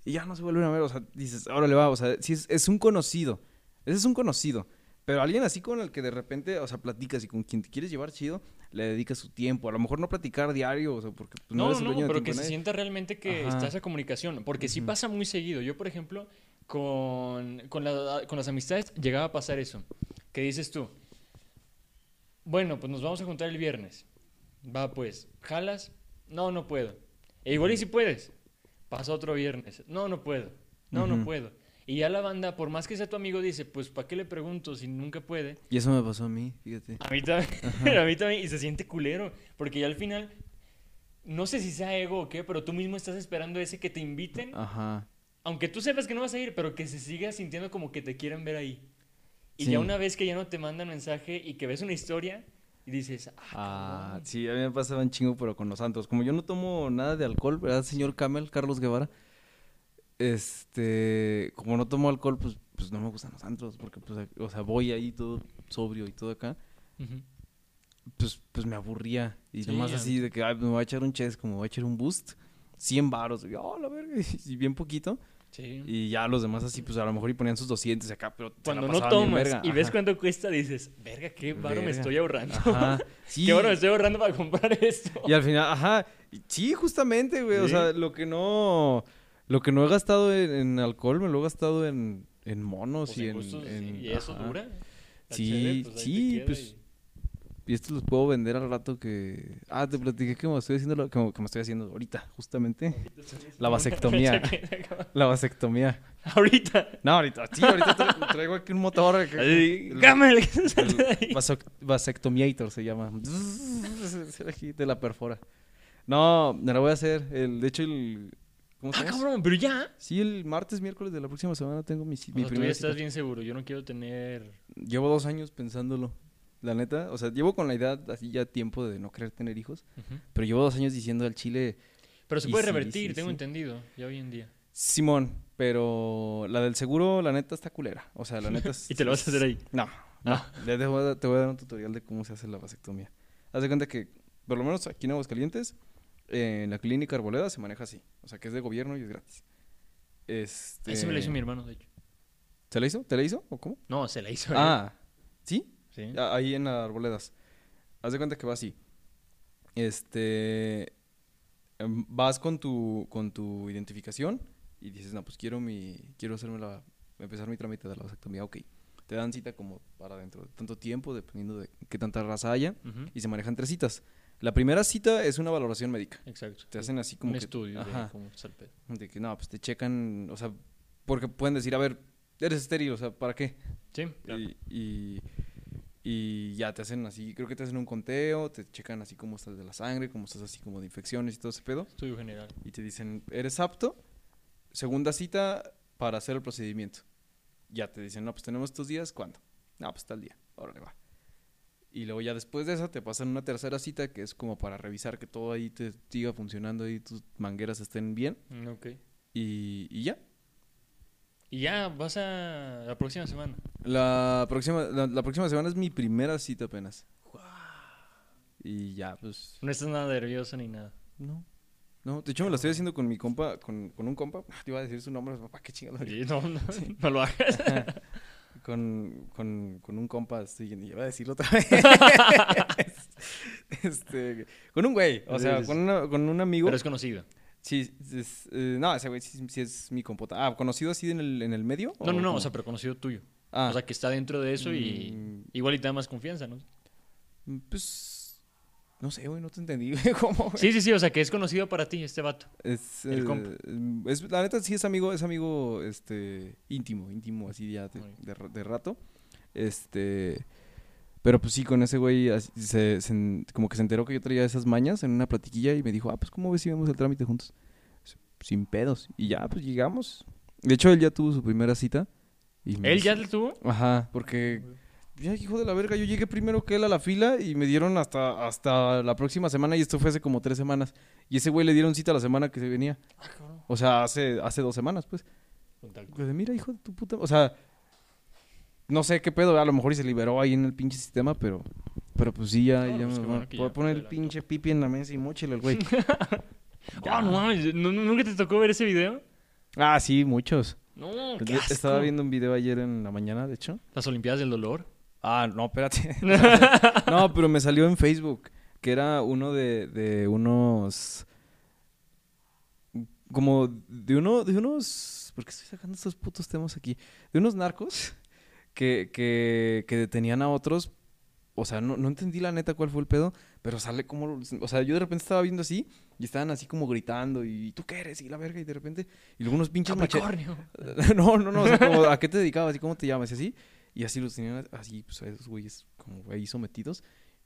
y ya no se vuelven a ver, o sea, dices, ahora le va, o sea, sí es, es un conocido, ese es un conocido, pero alguien así con el que de repente, o sea, platicas y con quien te quieres llevar chido, le dedicas su tiempo, a lo mejor no platicar diario, o sea, porque pues, no, No, eres no, el dueño del pero que se sienta realmente que Ajá. está esa comunicación. Porque sí Ujú. pasa muy seguido. Yo, por ejemplo, con, con, la- con las amistades llegaba a pasar eso. Que dices tú, bueno, pues nos vamos a juntar el viernes. Va pues, ¿jalas? No, no puedo. E igual y si puedes. Pasa otro viernes. No, no puedo. No, no puedo. Y ya la banda, por más que sea tu amigo, dice, pues ¿para qué le pregunto si nunca puede? Y eso me pasó a mí, fíjate. A mí también, a mí también, y se siente culero, porque ya al final, no sé si sea ego o qué, pero tú mismo estás esperando ese que te inviten, Ajá. Aunque tú sepas que no vas a ir, pero que se siga sintiendo como que te quieren ver ahí. Y Sí. ya una vez que ya no te mandan mensaje y que ves una historia y dices, ah, Ah, cabrón". sí, a mí me pasaba un chingo, pero con los santos. Como yo no tomo nada de alcohol, ¿verdad, señor Camel, Carlos Guevara? Este, como no tomo alcohol, pues, pues no me gustan los antros, porque, pues, o sea, voy ahí todo sobrio y todo acá, pues, pues me aburría. Y Sí, nomás así de que, ay, me voy a echar un chess, como voy a echar un boost, 100 varos, y, oh, la verga, y bien poquito. Sí. Y ya los demás así, pues a lo mejor y ponían sus 200 acá, pero Cuando no tomas verga. y ves cuánto cuesta, dices, verga, qué varo me estoy ahorrando. Ajá, sí. qué varo me estoy ahorrando para comprar esto. Y al final, ajá, sí, justamente, güey, o sea, lo que no, lo que no he gastado en, en alcohol, me lo he gastado en, en monos Pues y en en, gustos, en- y eso ajá. dura. Sí, pues, sí, pues, y- Y esto los puedo vender al rato que, ah, te platiqué que me estoy haciendo, lo que, me- que me estoy haciendo ahorita, justamente, La vasectomía. la vasectomía. Ahorita. No, ahorita, sí, ahorita tra- traigo aquí un motor. que- el- vasectomiator se llama. Aquí te la perfora. No, me la voy a hacer. El, de hecho, el. ¿Cómo Ah, cabrón, pero ya. Sí, el martes, miércoles de la próxima semana tengo mi, O mi tú ya estás cita. bien seguro. Yo no quiero tener. Llevo dos años pensándolo. La neta, o sea, llevo con la idea así ya tiempo de no querer tener hijos, pero llevo dos años diciendo al chile, Pero se puede sí, revertir, sí, tengo sí. entendido, ya hoy en día. Simón, pero la del seguro, la neta está culera. O sea, la neta es- ¿Y te lo vas a hacer ahí? No, no. Ah. Ya te voy, a, dar- te voy a dar un tutorial de cómo se hace la vasectomía. Haz de cuenta que, por lo menos aquí en Aguascalientes, eh, en la clínica Arboleda se maneja así. O sea, que es de gobierno y es gratis. Este... Ese me lo hizo mi hermano, de hecho. ¿Se la hizo? ¿Te la hizo? ¿O cómo? No, se la hizo él. Ah, ¿sí? Sí. Ah, Ahí en las Arboledas. Haz de cuenta que va así. Este... em, Vas con tu, con tu identificación y dices, no, pues quiero mi... Quiero hacerme la... Empezar mi trámite de la vasectomía, ok. Te dan cita como para dentro de tanto tiempo, dependiendo de qué tanta raza haya. Ujú. y se manejan tres citas. La primera cita es una valoración médica. Exacto. Te hacen así como un que- estudio ajá. de pedo. De que no, pues te checan, o sea, porque pueden decir, a ver, eres estéril, o sea, ¿para qué? Sí, claro. Y, y, y ya te hacen así, creo que te hacen un conteo, te checan así como estás de la sangre, como estás así como de infecciones y todo ese pedo. Estudio general. Y te dicen, ¿eres apto? Segunda cita para hacer el procedimiento. Ya te dicen, no, pues tenemos estos días, ¿cuándo? No, pues tal día, órale va. Y luego ya después de eso te pasan una tercera cita que es como para revisar que todo ahí te siga funcionando y tus mangueras estén bien. Ok. Y, y ya. Y ya vas a la próxima semana. La próxima, la, la próxima semana es mi primera cita apenas. Y ya, pues... No estás nada nervioso ni nada. No. No, de hecho me lo estoy haciendo con mi compa, con, con un compa. Te iba a decir su nombre, papá, qué chingado. Sí, No, no, no lo hagas. con, con, con un compa, estoy, iba a decirlo otra vez. este, con un güey, o sea, con, una- con un amigo. Pero es conocido. Sí, es- eh, no, ese güey sí, sí es mi compota. Ah, ¿conocido así en el, en el medio? No, no, no, o sea, pero conocido tuyo. Ah, O sea, que está dentro de eso y mm, igual y te da más confianza, ¿no? Pues, no sé, güey, no te entendí, güey, ¿cómo? güey? Sí, sí, sí, o sea, que es conocido para ti este vato. Es, el eh, compa. es- la neta sí es amigo, es amigo, este, íntimo, íntimo, así ya de, de de rato. Este, pero pues sí, con ese güey se, se como que se enteró que yo traía esas mañas en una platiquilla y me dijo, ah, pues ¿cómo ves si vemos el trámite juntos? Sin pedos. Y ya, pues llegamos. De hecho, él ya tuvo su primera cita. Y ¿Él ya le tuvo? Ajá, porque... Ya, hijo de la verga, yo llegué primero que él a la fila y me dieron hasta, hasta la próxima semana y esto fue hace como tres semanas. Y ese güey le dieron cita la semana que se venía. Ah, cabrón. O sea, hace, hace dos semanas, pues. Pues mira, hijo de tu puta... O sea, no sé qué pedo, a lo mejor y se liberó ahí en el pinche sistema, pero... Pero pues sí, ya, No, ya pues me bueno voy a poner el pinche pipi en la mesa y mochile el güey. Ah, no mames, ¿nu- nu- ¿nunca te tocó ver ese video? ah, sí, muchos. No, qué Estaba viendo un video ayer en la mañana, de hecho. Las Olimpiadas del Dolor. Ah, no, espérate. no, pero me salió en Facebook que era uno de, de unos... Como de uno, de unos... ¿Por qué estoy sacando estos putos temas aquí? De unos narcos que, que, que detenían a otros. O sea, no, no entendí la neta cuál fue el pedo, pero sale como... O sea, yo de repente estaba viendo así y estaban así como gritando y ¿tú qué eres? Y la verga y de repente... Y luego unos pinches machetes... No, no, no, o sea, como, ¿a qué te dedicabas? ¿Y cómo te llamas? Y así. Y así los tenían así, pues a esos güeyes como ahí sometidos.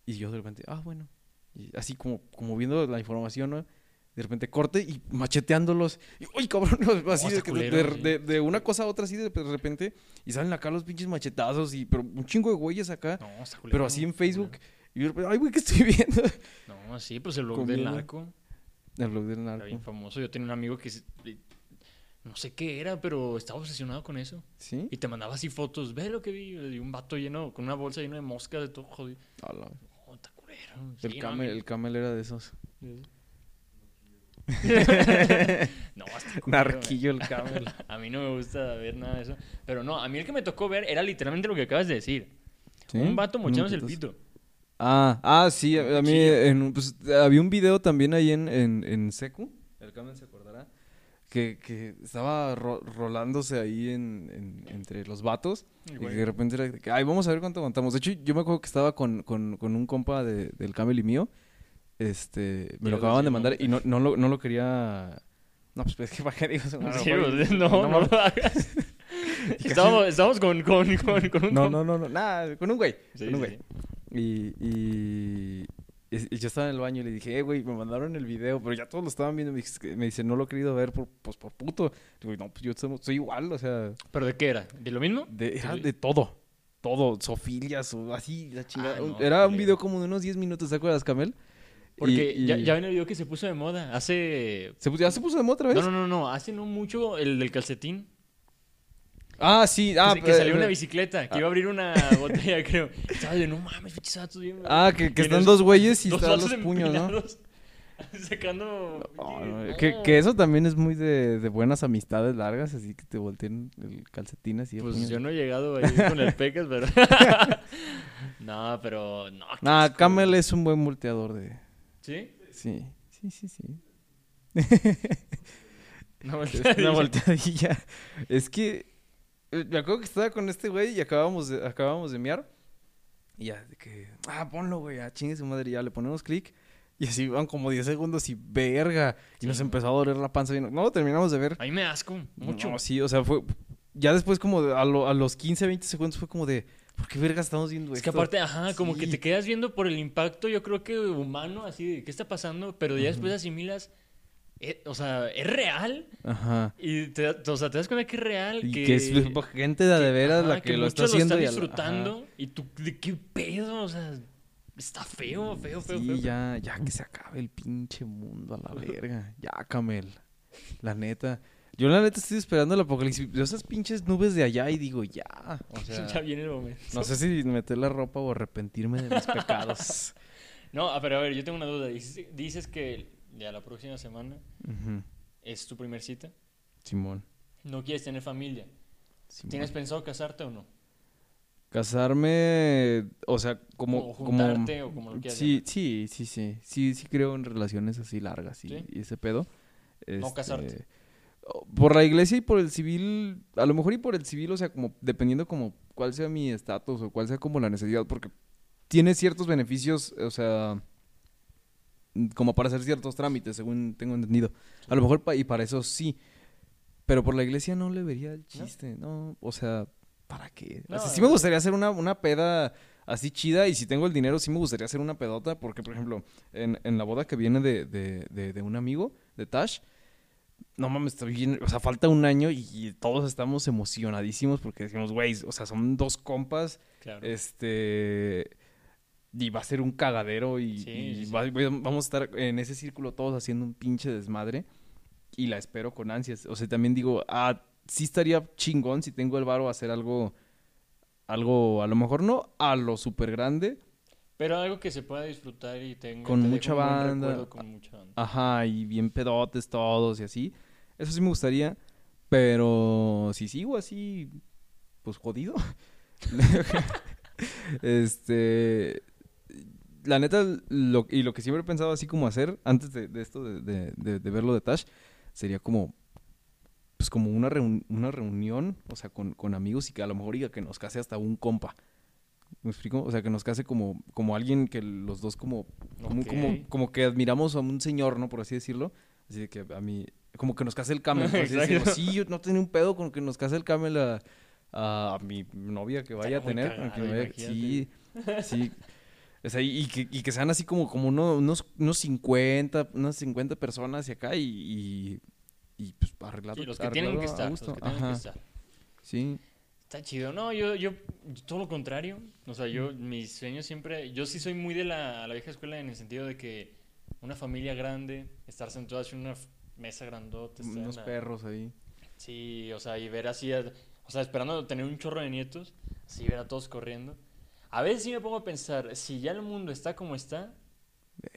Y yo de repente, ah, bueno. Y así como, como viendo la información, ¿no? De repente corte y macheteándolos. Y, uy, cabrón, así está de, que- culero, de, sí. de- de una cosa a otra, así de, de repente. Y salen acá los pinches machetazos. Y, pero un chingo de güeyes acá. No, está culero. pero así en Facebook. Y yo ay, güey, ¿qué estoy viendo? No, sí, pues el blog del narco. El blog del Era narco. bien famoso. Yo tenía un amigo que... No sé qué era, pero estaba obsesionado con eso. ¿Sí? Y te mandaba así fotos. Ve lo que vi. Y un vato lleno, con una bolsa llena de moscas, de todo jodido. A la- No, está culero. El, Sí, no, camel, el camel era de esos. No, está culero, Narquillo el camel. A mí no me gusta ver nada de eso. Pero no, a mí el que me tocó ver era literalmente lo que acabas de decir. ¿Sí? Un vato mochándose el pito. Ah, ah, sí, a, mí en, pues, había un video también ahí en, en, en Secu, el Camel se acordará, que, que estaba ro- rolándose ahí en, en- entre los vatos y que de repente era ay, vamos a ver cuánto aguantamos. De hecho, yo me acuerdo que estaba con, con, con un compa de- del Camel y mío, este, me lo acababan de mandar y no, no, lo, no lo quería... No, pues es que para qué digo? No, Sí, güey, pues, no, no, lo hagas. estábamos, estábamos con, con, con, con un... No, no, no, no, nada, con un güey, Sí, con un sí, güey. Y, y, y- y yo estaba en el baño y le dije, eh, güey, me mandaron el video, pero ya todos lo estaban viendo. Me me dice no lo he querido ver por, pues, por puto. Digo, no, pues yo soy, igual, o sea, ¿Pero de qué era? ¿De lo mismo? de, era Sí. de todo. Todo, sofilias o así, la chingada. Ah, no, era un video como de unos 10 minutos, ¿te acuerdas, Camel? Porque Y- y- Ya, ya ven el video que se puso de moda. Hace... ¿Se, pu- ¿Ya se puso de moda otra vez? No, no, no, no. Hace no mucho el del calcetín. Ah, sí, Que ah, que eh, salió una eh, bicicleta. Que iba a abrir una botella, creo. Estaba no mames, pinches bien... Ah, que, que están dos güeyes y dos están los puños, ¿no? Sacando... No, pinche- no, Que, no. que eso también es muy de, de buenas amistades largas, así que te volteen el calcetín así. Pues yo no he llegado ahí con el pecas, pero... no, pero... No, Nah, Camel es un buen multeador de... ¿Sí? Sí, sí, sí, sí. Una volteadilla. Es que eh, me acuerdo que estaba con este güey y acabábamos de, acabábamos de mear. Y ya, de que, ah, ponlo, güey, a chingue su madre. Y ya le ponemos clic. Y así van como 10 segundos y verga. Y nos no. empezó a doler la panza. bien. No terminamos de ver. A mí me asco, mucho. No, sí, o sea, fue. Ya después, como de- a, lo- a los 15, 20 segundos, fue como de, ¿por qué verga estamos viendo Es que esto? aparte, ajá, como que te quedas viendo por el impacto, yo creo que humano, así de qué está pasando, pero ya después asimilas, eh, o sea, es real Ajá. y te, o sea, te das cuenta que es real, Y que, que, es gente de, de veras ajá, la que, lo está haciendo. lo la- y tú, ¿de qué pedo? O sea, está feo, feo, feo, Sí, feo. ya, ya que se acabe el pinche mundo a la verga. Ya, Camel. La neta. Yo la neta estoy esperando el apocalipsis. Veo esas pinches nubes de allá y digo, ya. O sea, ya viene el momento. no sé si meter la ropa o arrepentirme de mis pecados. No, pero a ver, yo tengo una duda. Dices, dices que ya la próxima semana es tu primer cita. Simón. No quieres tener familia. Simón. ¿Tienes pensado casarte o no? Casarme, o sea, como... o como juntarte o como lo quieras Sí, sí, sí, sí. Sí, sí creo en relaciones así largas y, ¿Sí? y ese pedo. No Este, casarte. Por la iglesia y por el civil, a lo mejor y por el civil, o sea, como dependiendo como cuál sea mi estatus o cuál sea como la necesidad, porque tiene ciertos beneficios, o sea, como para hacer ciertos trámites, según tengo entendido. A lo mejor pa- y para eso sí, pero por la iglesia no le vería el chiste, ¿no? O sea, ¿para qué? No, sí me gustaría hacer una, una peda así chida y si tengo el dinero sí me gustaría hacer una pedota porque, por ejemplo, en, en la boda que viene de, de, de, de un amigo, de Tash, no mames, estoy bien, o sea, falta un año y todos estamos emocionadísimos porque decimos, güey, o sea, son dos compas, Claro. este, y va a ser un cagadero y, Sí, y sí, sí. va- vamos a estar en ese círculo todos haciendo un pinche desmadre y la espero con ansias. O sea, también digo, ah, sí estaría chingón si tengo el varo a hacer algo, algo, a lo mejor no a lo súper grande, Pero algo que se pueda disfrutar y tenga Con te mucha banda. con mucha banda. Ajá, y bien pedotes todos y así. Eso sí me gustaría, pero si sigo así, pues jodido. este, la neta, lo, y lo que siempre he pensado así como hacer, antes de, de esto, de, de, de- de verlo de Tash, sería como, pues como una, reun- una reunión, o sea, con, con amigos y que a lo mejor diga que nos case hasta un compa. ¿Me explico? O sea, que nos case como, como alguien que los dos como, como, como, como que admiramos a un señor, ¿no? Por así decirlo. Así de que a mí, como que nos case el camel. por así Exacto. decirlo. Sí, yo no tenía un pedo con que nos case el camel a, a, a mi novia que vaya a tener. que vaya- sí, sí. O sea, y que, y que sean así como, como uno- unos, unos 50, unas 50 personas y acá y, y, y, pues arreglado. Sí, los que tienen que estar, los que tienen que estar. Sí. Está chido. No, yo, yo, todo lo contrario. O sea, yo, mis sueños siempre, yo sí soy muy de la, la vieja escuela en el sentido de que una familia grande, estar sentados en una mesa grandota, Unos la- perros ahí. Sí, o sea, y ver así, o sea, esperando tener un chorro de nietos, así ver a todos corriendo. A veces sí me pongo a pensar, si ya el mundo está como está,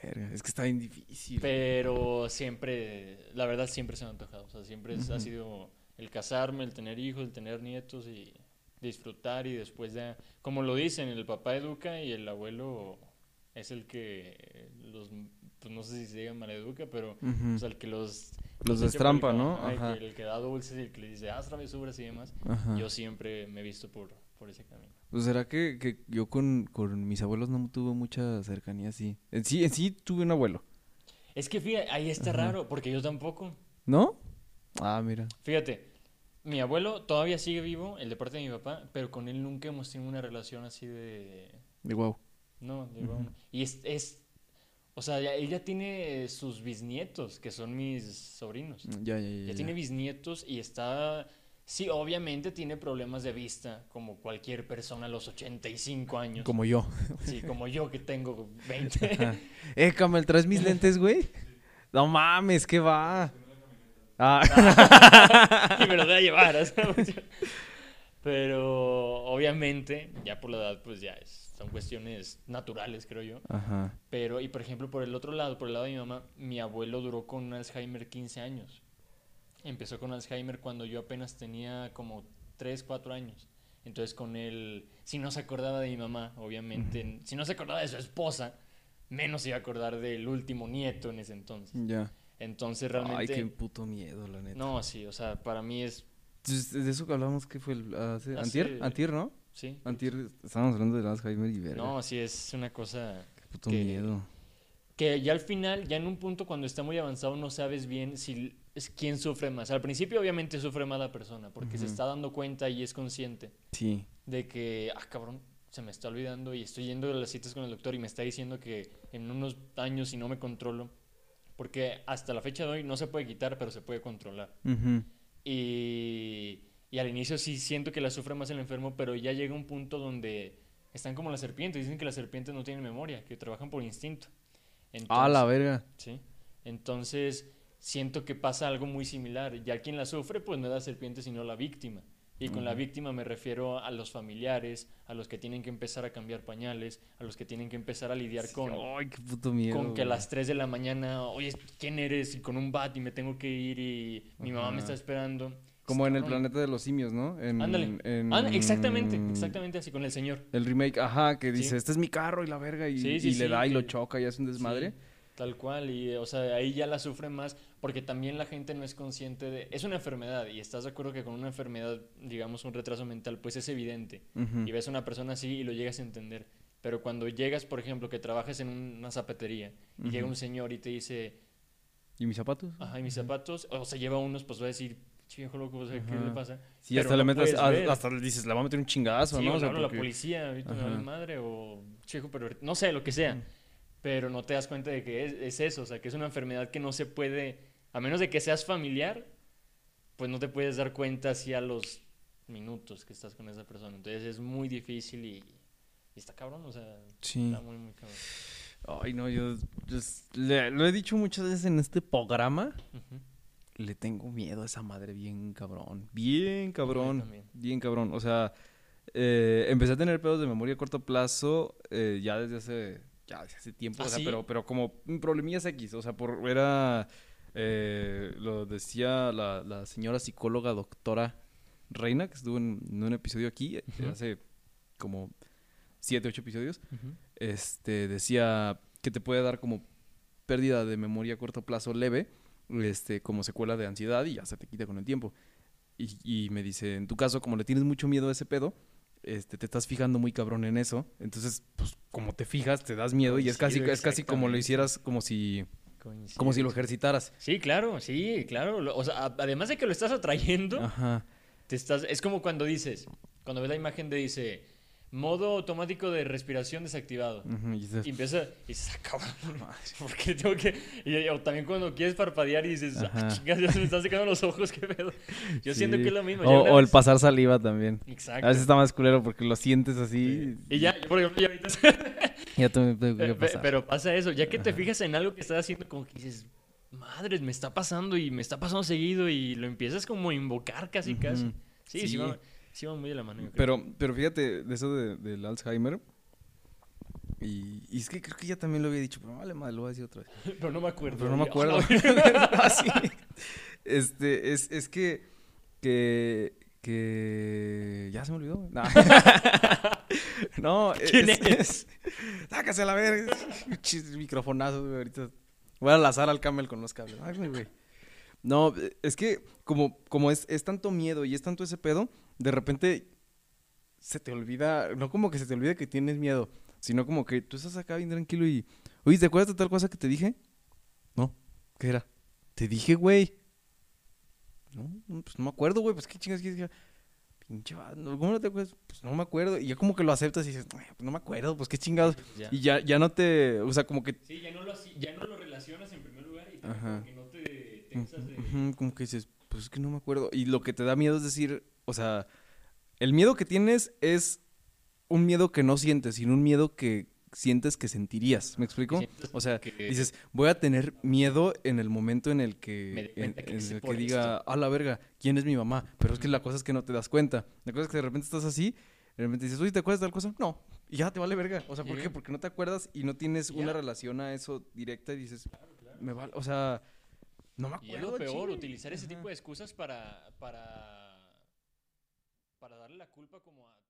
Verga, es que está bien difícil. pero siempre, la verdad siempre se me ha antojado, o sea, siempre ha sido el casarme, el tener hijos, el tener nietos y disfrutar y después ya, como lo dicen, el papá educa y el abuelo es el que los, pues no sé si se diga maleduca, pero Ujú. o sea, el que los... Los destrampa, ¿no? ajá, el que- Ajá. El que da dulces y el que le dice, haz travesuras y demás. Ajá. Yo siempre me he visto por, por ese camino. Pues será que, que yo con, con mis abuelos no tuve mucha cercanía así. En sí, en sí tuve un abuelo. Es que fíjate, ahí está Ajá. raro, porque yo tampoco. ¿No? Ah, mira. Fíjate, mi abuelo todavía sigue vivo, el de parte de mi papá, pero con él nunca hemos tenido una relación así de... De guau. No, de Ujú. bueno. Y es, es... O sea, ya- él ya tiene sus bisnietos, que son mis sobrinos. Ya, ya, ya. Ya ya. tiene bisnietos y está... Sí, obviamente tiene problemas de vista, como cualquier persona a los 85 años. Como yo. Sí, como yo que tengo 20. Ajá. eh, Camel, ¿traes mis lentes, güey? No mames, ¿qué va? Ah. y me los voy a llevar. Pero obviamente, ya por la edad, pues ya es- son cuestiones naturales, creo yo. Ajá. Pero, y por ejemplo, por el otro lado, por el lado de mi mamá, mi abuelo duró con Alzheimer 15 años. Empezó con Alzheimer cuando yo apenas tenía como 3, 4 años. Entonces con él, si no se acordaba de mi mamá, obviamente, si no se acordaba de su esposa, menos se iba a acordar del último nieto en ese entonces. Ya. Entonces Ay, realmente... qué puto miedo, la neta. No, sí, o sea, para mí es... De eso que hablamos, ¿qué fue? El, hace- Hace- ¿Antier? ¿Antier, no? Sí. Antier, estábamos hablando de Alzheimer y verga. No, sí, es una cosa Qué puto que- miedo. que ya al final, ya en un punto cuando está muy avanzado, no sabes bien si es quién sufre más. Al principio obviamente sufre más la persona, porque se está dando cuenta y es consciente Sí. de que, ah, cabrón, se me está olvidando y estoy yendo a las citas con el doctor y me está diciendo que en unos años si no me controlo, porque hasta la fecha de hoy no se puede quitar, pero se puede controlar. Y, y al inicio sí siento que la sufre más el enfermo, pero ya llega un punto donde están como las serpientes. Dicen que las serpientes no tienen memoria, que trabajan por instinto. Ah, la Entonces- verga. Sí. Entonces siento que pasa algo muy similar. Ya quien la sufre, pues no es la serpiente, sino la víctima. Y con la víctima me refiero a los familiares, a los que tienen que empezar a cambiar pañales, a los que tienen que empezar a lidiar Sí, con, Ay, qué puto miedo. con que a las 3 de la mañana, oye, ¿quién eres? Y con un bat y me tengo que ir y mi mamá me está esperando. Como en el planeta de los simios, ¿no? En, Ándale. en- Ah, exactamente, exactamente así con el señor. El remake, ajá, que dice, Sí. este es mi carro y la verga, y, Sí, sí, y le da y lo choca y hace un desmadre. Tal cual, y o sea, ahí ya la sufre más porque también la gente no es consciente de... Es una enfermedad y estás de acuerdo que con una enfermedad, digamos un retraso mental, pues es evidente. Ujú. Y ves a una persona así y lo llegas a entender. Pero cuando llegas, por ejemplo, que trabajes en una zapatería y llega un señor y te dice, ¿Y mis zapatos? ajá, ¿y mis zapatos? O se lleva unos, pues va a decir, viejo loco, o sea, ¿qué Ajá. le pasa? Sí, Pero hasta le no metes, puedes a- hasta le dices, le va a meter un chingazo, Sí, ¿no? o sea, le a la porque- policía, ahorita me vale madre, o chico, pero no sé, lo que sea. Pero no te das cuenta de que es, es eso, o sea, que es una enfermedad que no se puede A menos de que seas familiar, pues no te puedes dar cuenta así a los minutos que estás con esa persona. Entonces es muy difícil y, y está cabrón, o sea, Sí. está muy, muy cabrón. Ay, no, yo, yo s- le- lo he dicho muchas veces en este programa. Le tengo miedo a esa madre bien cabrón. Bien cabrón. Bien cabrón. O sea, eh, empecé a tener pedos de memoria a corto plazo eh, ya desde hace, ya desde hace tiempo. ¿Ah, o sea, sí? pero, pero como problemillas X. O sea, por, era, eh, lo decía la, la señora psicóloga doctora Reina, que estuvo en, en un episodio aquí eh, hace como siete, ocho episodios. Este, decía que te puede dar como pérdida de memoria a corto plazo leve, este, como secuela de ansiedad y ya se te quita con el tiempo. Y, y me dice, en tu caso, como le tienes mucho miedo a ese pedo, este, te estás fijando muy cabrón en eso, entonces, pues, como te fijas, te das miedo y es casi, Coincido es casi como lo hicieras, como si, Coincido. como si lo ejercitaras. Sí, claro, sí, claro. O sea, además de que lo estás atrayendo, Ajá. te estás, es como cuando dices, cuando ves la imagen de dice, modo automático de respiración desactivado. ujú, y dices, Y empieza, y dices, ah, cabrón, ¿por qué tengo que...? Y, o también cuando quieres parpadear y dices, ah, chingas, ya se me están secando los ojos, qué pedo. Yo siento sí. que es lo mismo. O, o el pasar saliva también. Exacto. A veces está más culero porque lo sientes así. Y ya, por ejemplo, ya ahorita... Ya. Pero pasa eso, ya que te Ajá. fijas en algo que estás haciendo, como que dices, madres, me está pasando y me está pasando seguido y lo empiezas como a invocar casi, casi. Ujú. Sí, sí, Sí. va, sí va muy de la mano. yo creo. Pero, pero fíjate, de eso de- del Alzheimer. Y, y es que creo que ya también lo había dicho, pero vale madre, lo voy a decir otra vez. Pero no me acuerdo. Pero no me acuerdo. no. Ah, sí. Este, es, es que, que, que, ya se me olvidó. No, no ¿Quién es, es- sácase a la verga. Microfonazo, güey, ahorita. Voy a lazar al camel con los cables. Ay, güey. No, es que como, como es, es tanto miedo y es tanto ese pedo, de repente se te olvida, no como que se te olvide que tienes miedo, sino como que tú estás acá bien tranquilo y, oye, ¿te acuerdas de tal cosa que te dije? No, ¿qué era? Te dije, güey. No, pues no me acuerdo, güey, pues qué chingas quieres que... Pinche vato, ¿cómo no te acuerdas? Pues no me acuerdo. Y ya como que lo aceptas y dices, "Ay, pues no me acuerdo, pues qué chingados. Ya. Y ya, ya no te, o sea, como que Sí, ya no, lo, así- ya no lo relacionas en primer lugar y Ajá. como que no te tensas de... Como que dices, pues es que no me acuerdo. Y lo que te da miedo es decir, o sea, el miedo que tienes es un miedo que no sientes, sino un miedo que sientes que sentirías. ¿Me explico? O sea, dices, voy a tener miedo en el momento en el que, en, en el que diga, a la verga, ¿quién es mi mamá? Pero es que la cosa es que no te das cuenta. La cosa es que de repente estás así, de repente dices, oye, ¿te acuerdas de tal cosa? No. Y ya te vale verga. O sea, ¿por qué? Porque no te acuerdas y no tienes una relación a eso directa y dices, me vale, o sea, no me acuerdo. Y es lo peor, chile". utilizar ese Ajá. tipo de excusas para, para, para darle la culpa como a